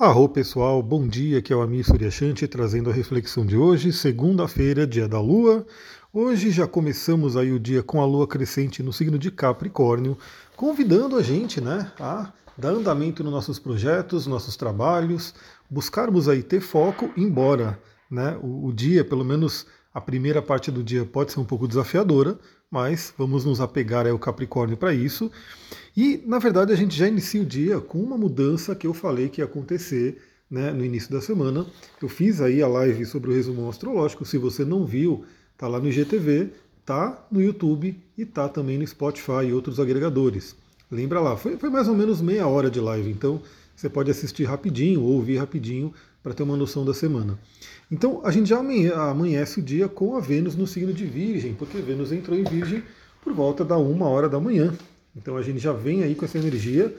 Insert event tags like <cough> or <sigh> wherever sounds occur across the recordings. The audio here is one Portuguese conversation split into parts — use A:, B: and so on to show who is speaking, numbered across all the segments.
A: Arro pessoal, bom dia, que é o Amir Suryashanti trazendo a reflexão de hoje, segunda-feira, dia da Lua. Hoje já começamos aí o dia com a Lua crescente no signo de Capricórnio, convidando a gente né, a dar andamento nos nossos projetos, nossos trabalhos, buscarmos aí ter foco, embora né, o, o dia, pelo menos a primeira parte do dia pode ser um pouco desafiadora, mas vamos nos apegar ao Capricórnio para isso. E, na verdade, a gente já inicia o dia com uma mudança que eu falei que ia acontecer né, no início da semana. Eu fiz aí a live sobre o resumo astrológico. Se você não viu, tá lá no IGTV, tá no YouTube e tá também no Spotify e outros agregadores. Lembra lá, foi, foi mais ou menos meia hora de live, então você pode assistir rapidinho ou ouvir rapidinho para ter uma noção da semana. Então a gente já amanhece o dia com a Vênus no signo de Virgem, porque Vênus entrou em Virgem por volta da uma hora da manhã. Então a gente já vem aí com essa energia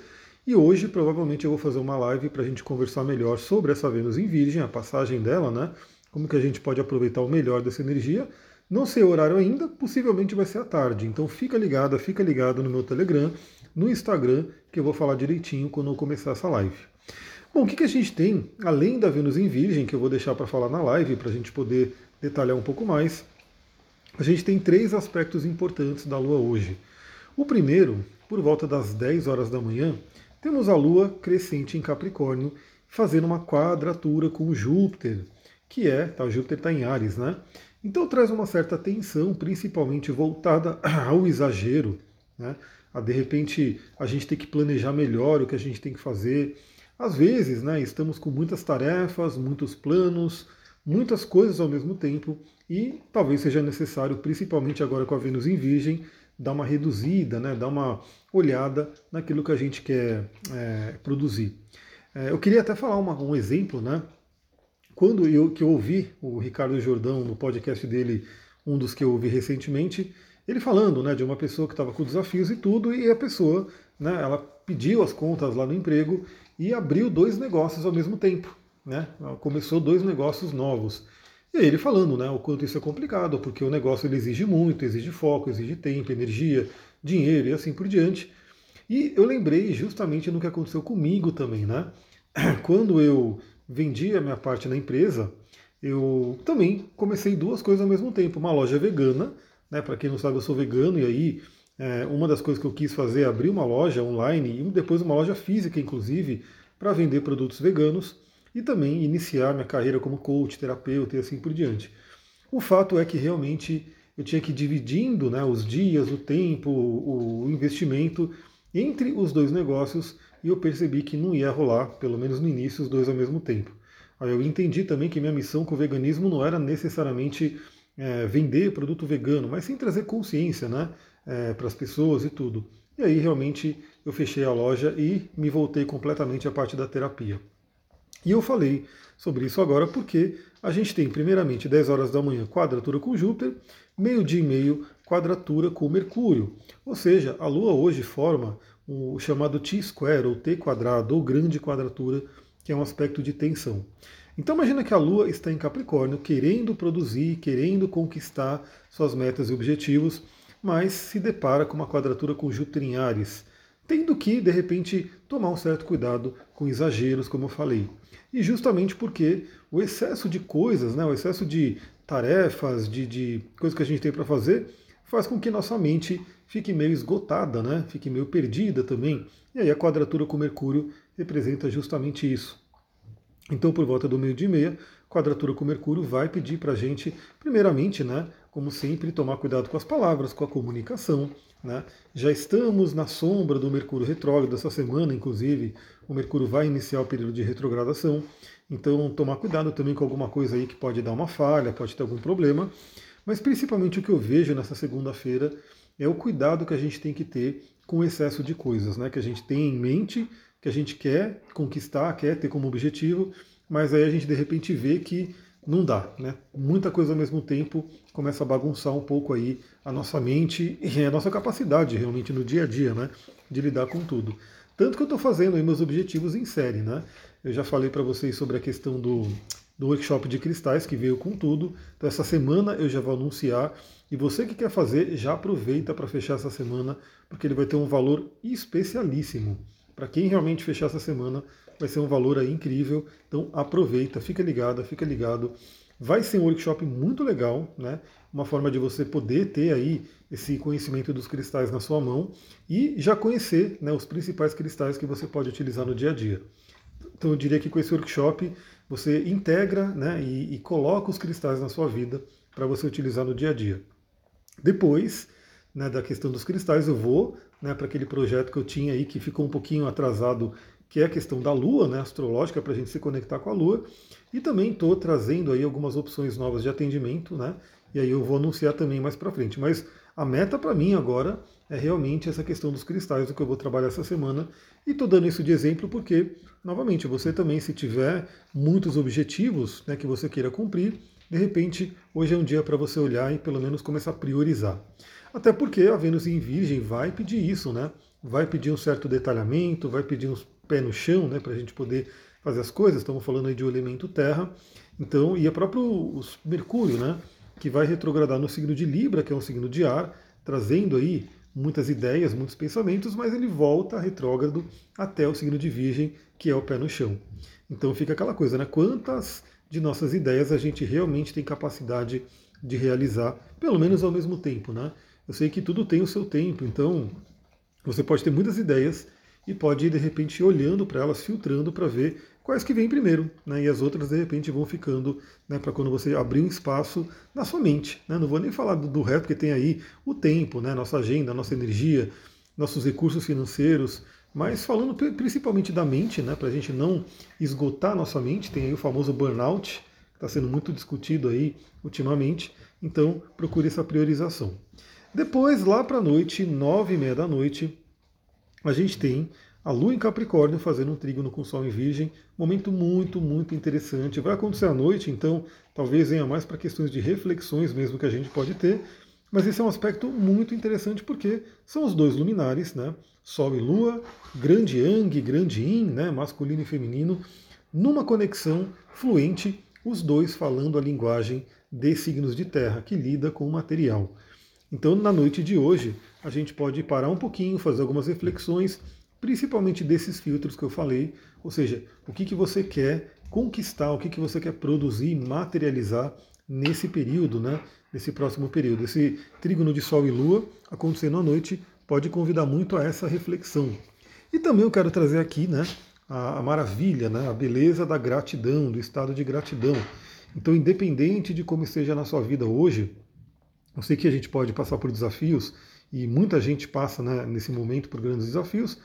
A: e hoje provavelmente eu vou fazer uma live para a gente conversar melhor sobre essa Vênus em Virgem, a passagem dela, né? Como que a gente pode aproveitar o melhor dessa energia. Não sei o horário ainda, possivelmente vai ser à tarde. Então fica ligado, fica ligado no meu Telegram, no Instagram, que eu vou falar direitinho quando eu começar essa live. Bom, o que, que a gente tem, além da Vênus em Virgem, que eu vou deixar para falar na live, para a gente poder detalhar um pouco mais, a gente tem três aspectos importantes da Lua hoje. O primeiro, por volta das 10 horas da manhã, temos a Lua crescente em Capricórnio, fazendo uma quadratura com Júpiter, que é, tá, Júpiter está em Ares, né? Então traz uma certa tensão, principalmente voltada <clears throat> ao exagero, né? De repente a gente tem que planejar melhor o que a gente tem que fazer, às vezes, né, estamos com muitas tarefas, muitos planos, muitas coisas ao mesmo tempo e talvez seja necessário, principalmente agora com a Vênus em Virgem, dar uma reduzida, né, dar uma olhada naquilo que a gente quer é, produzir. É, eu queria até falar uma, um exemplo, né? Quando eu, que eu ouvi o Ricardo Jordão no podcast dele, um dos que eu ouvi recentemente, ele falando né, de uma pessoa que estava com desafios e tudo, e a pessoa, né, ela pediu as contas lá no emprego e abriu dois negócios ao mesmo tempo. Né? Começou dois negócios novos. E aí ele falando né, o quanto isso é complicado, porque o negócio ele exige muito, exige foco, exige tempo, energia, dinheiro e assim por diante. E eu lembrei justamente no que aconteceu comigo também, né? <clears throat> Quando eu vendi a minha parte na empresa, eu também comecei duas coisas ao mesmo tempo. Uma loja vegana, né? Para quem não sabe, eu sou vegano e aí é, uma das coisas que eu quis fazer é abrir uma loja online e depois uma loja física, inclusive, para vender produtos veganos e também iniciar minha carreira como coach, terapeuta e assim por diante. O fato é que realmente eu tinha que ir dividindo né, os dias, o tempo, o investimento entre os dois negócios e eu percebi que não ia rolar, pelo menos no início, os dois ao mesmo tempo. Aí eu entendi também que minha missão com o veganismo não era necessariamente é, vender produto vegano, mas sim trazer consciência, né? é, para as pessoas e tudo. E aí realmente eu fechei a loja e me voltei completamente à parte da terapia. E eu falei sobre isso agora porque a gente tem, primeiramente, 10 horas da manhã, quadratura com Júpiter, meio-dia e meio, quadratura com Mercúrio. Ou seja, a Lua hoje forma o chamado T-square, ou T quadrado, ou grande quadratura, que é um aspecto de tensão. Então imagina que a Lua está em Capricórnio, querendo produzir, querendo conquistar suas metas e objetivos, mas se depara com uma quadratura com Júpiter em Ares, tendo que, de repente, tomar um certo cuidado com exageros, como eu falei. E justamente porque o excesso de coisas, né, o excesso de tarefas, de, de coisas que a gente tem para fazer, faz com que nossa mente fique meio esgotada, né, fique meio perdida também. E aí a quadratura com Mercúrio representa justamente isso. Então, por volta do meio-dia e meia, quadratura com Mercúrio vai pedir para a gente, primeiramente, né, como sempre, tomar cuidado com as palavras, com a comunicação. Né? Já estamos na sombra do Mercúrio retrógrado essa semana, inclusive, o Mercúrio vai iniciar o período de retrogradação. Então, tomar cuidado também com alguma coisa aí que pode dar uma falha, pode ter algum problema. Mas principalmente o que eu vejo nessa segunda-feira é o cuidado que a gente tem que ter com o excesso de coisas, né? Que a gente tem em mente, que a gente quer conquistar, quer ter como objetivo, mas aí a gente de repente vê que não dá, né? Muita coisa ao mesmo tempo começa a bagunçar um pouco aí a nossa mente <laughs> e a nossa capacidade realmente no dia a dia, né? De lidar com tudo. Tanto que eu estou fazendo aí meus objetivos em série, né? Eu já falei para vocês sobre a questão do, do workshop de cristais que veio com tudo. Então essa semana eu já vou anunciar. E você que quer fazer, já aproveita para fechar essa semana, porque ele vai ter um valor especialíssimo. Para quem realmente fechar essa semana, vai ser um valor aí incrível. Então aproveita, fica ligado, fica ligado. Vai ser um workshop muito legal, né? Uma forma de você poder ter aí esse conhecimento dos cristais na sua mão e já conhecer né, os principais cristais que você pode utilizar no dia a dia. Então eu diria que com esse workshop você integra né, e, e coloca os cristais na sua vida para você utilizar no dia a dia. Depois né, da questão dos cristais, eu vou né, para aquele projeto que eu tinha aí que ficou um pouquinho atrasado, que é a questão da Lua, né, astrológica, para a gente se conectar com a Lua. E também estou trazendo aí algumas opções novas de atendimento, né? E aí eu vou anunciar também mais para frente. Mas a meta para mim agora é realmente essa questão dos cristais, o que eu vou trabalhar essa semana. E estou dando isso de exemplo porque, novamente, você também, se tiver muitos objetivos né, que você queira cumprir, de repente, hoje é um dia para você olhar e pelo menos começar a priorizar. Até porque a Vênus em Virgem vai pedir isso, né? Vai pedir um certo detalhamento, vai pedir uns pés no chão, né, para a gente poder fazer as coisas, estamos falando aí de um elemento terra, então, e é próprio Mercúrio, né, que vai retrogradar no signo de Libra, que é um signo de ar, trazendo aí muitas ideias, muitos pensamentos, mas ele volta retrógrado até o signo de Virgem, que é o pé no chão. Então fica aquela coisa, né? Quantas de nossas ideias a gente realmente tem capacidade de realizar, pelo menos ao mesmo tempo, né? Eu sei que tudo tem o seu tempo, então você pode ter muitas ideias e pode ir de repente olhando para elas, filtrando para ver quais que vêm primeiro, né? E as outras de repente vão ficando, né? Para quando você abrir um espaço na sua mente, né? Não vou nem falar do, do resto, porque tem aí o tempo, né? Nossa agenda, nossa energia, nossos recursos financeiros, mas falando principalmente da mente, né? Para a gente não esgotar nossa mente, tem aí o famoso burnout, que está sendo muito discutido aí ultimamente. Então procure essa priorização. Depois, lá para a noite, nove e meia da noite, a gente tem a Lua em Capricórnio fazendo um trígono com o Sol em Virgem, momento muito, muito interessante. Vai acontecer à noite, então talvez venha mais para questões de reflexões mesmo que a gente pode ter, mas esse é um aspecto muito interessante porque são os dois luminares, né? Sol e Lua, grande Yang, grande Yin, né? masculino e feminino, numa conexão fluente, os dois falando a linguagem de signos de terra, que lida com o material. Então, na noite de hoje, a gente pode parar um pouquinho, fazer algumas reflexões, principalmente desses filtros que eu falei, ou seja, o que, que você quer conquistar, o que, que você quer produzir, materializar nesse período, né? Nesse próximo período. Esse trígono de Sol e Lua acontecendo à noite pode convidar muito a essa reflexão. E também eu quero trazer aqui, né? A, a maravilha, né? A beleza da gratidão, do estado de gratidão. Então, independente de como esteja na sua vida hoje, eu sei que a gente pode passar por desafios e muita gente passa né, nesse momento por grandes desafios,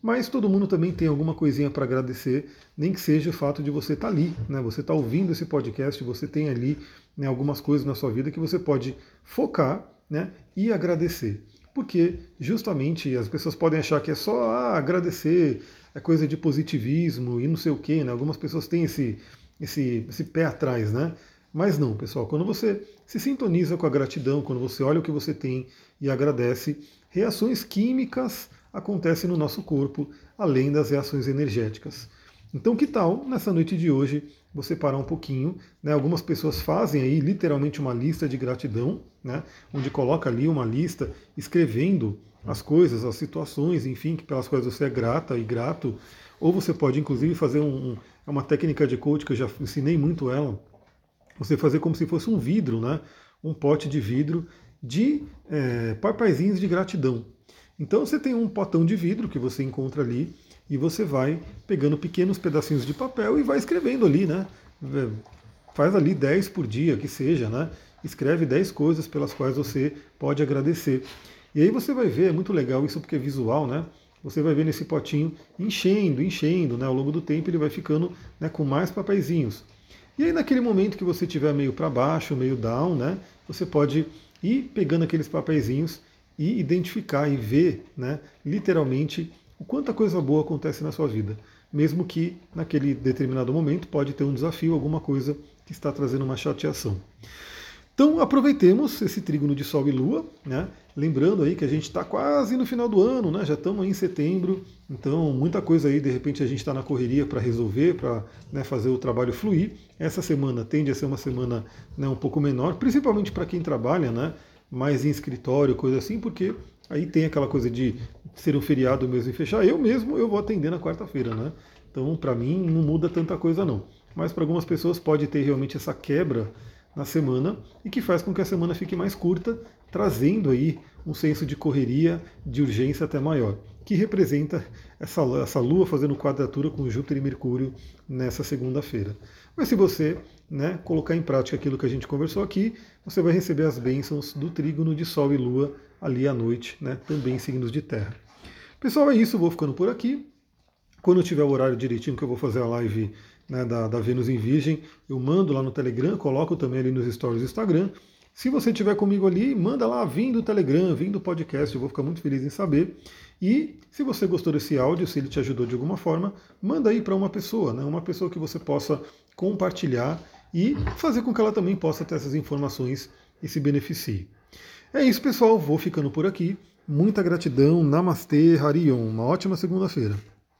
A: mas todo mundo também tem alguma coisinha para agradecer, nem que seja o fato de você estar tá ali, né, você está ouvindo esse podcast, você tem ali né, algumas coisas na sua vida que você pode focar né, e agradecer. Porque justamente as pessoas podem achar que é só ah, agradecer, é coisa de positivismo e não sei o quê, né? Algumas pessoas têm esse, esse, esse pé atrás, né? Mas não, pessoal, quando você se sintoniza com a gratidão, quando você olha o que você tem e agradece, reações químicas acontecem no nosso corpo, além das reações energéticas. Então, que tal nessa noite de hoje você parar um pouquinho? Né? Algumas pessoas fazem aí literalmente uma lista de gratidão, né? onde coloca ali uma lista escrevendo as coisas, as situações, enfim, pelas quais você é grata e grato. Ou você pode, inclusive, fazer um, uma técnica de coach que eu já ensinei muito ela, você fazer como se fosse um vidro, né? um pote de vidro de é, papaizinhos de gratidão. Então você tem um potão de vidro que você encontra ali e você vai pegando pequenos pedacinhos de papel e vai escrevendo ali, né? Faz ali 10 por dia, que seja, né? Escreve 10 coisas pelas quais você pode agradecer. E aí você vai ver, é muito legal isso porque é visual, né? Você vai ver nesse potinho enchendo, enchendo, né? Ao longo do tempo ele vai ficando né, com mais papeizinhos. E aí naquele momento que você estiver meio para baixo, meio down, né, você pode ir pegando aqueles papeizinhos e identificar e ver, né, literalmente, o quanta coisa boa acontece na sua vida. Mesmo que naquele determinado momento pode ter um desafio, alguma coisa que está trazendo uma chateação. Então aproveitemos esse trígono de Sol e Lua, né? Lembrando aí que a gente está quase no final do ano, né? Já estamos em setembro, então muita coisa aí de repente a gente está na correria para resolver, para né, fazer o trabalho fluir. Essa semana tende a ser uma semana né, um pouco menor, principalmente para quem trabalha, né? Mais em escritório, coisa assim, porque aí tem aquela coisa de ser um feriado mesmo e fechar. Eu mesmo eu vou atender na quarta-feira, né? Então, para mim, não muda tanta coisa não. Mas para algumas pessoas pode ter realmente essa quebra na semana e que faz com que a semana fique mais curta, trazendo aí um senso de correria, de urgência até maior, que representa essa, essa Lua fazendo quadratura com Júpiter e Mercúrio nessa segunda-feira. Mas se você né, colocar em prática aquilo que a gente conversou aqui, você vai receber as bênçãos do trígono de Sol e Lua ali à noite, né, também signos de terra. Pessoal, é isso, vou ficando por aqui. Quando eu tiver o horário direitinho que eu vou fazer a live né, da, da Vênus em Virgem, eu mando lá no Telegram, coloco também ali nos stories do Instagram. Se você estiver comigo ali, manda lá, vim do Telegram, vim do podcast, eu vou ficar muito feliz em saber. E se você gostou desse áudio, se ele te ajudou de alguma forma, manda aí para uma pessoa, né, uma pessoa que você possa compartilhar e fazer com que ela também possa ter essas informações e se beneficie. É isso, pessoal. Vou ficando por aqui. Muita gratidão. Namastê, Harion. Uma ótima segunda-feira.